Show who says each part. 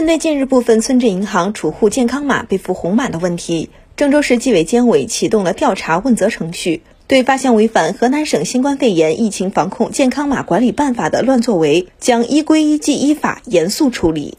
Speaker 1: 针对近日部分村镇银行储户健康码被赋红码的问题，郑州市纪委监委启动了调查问责程序，对发现违反河南省新冠肺炎疫情防控健康码管理办法的乱作为，将依规依纪依法严肃处理。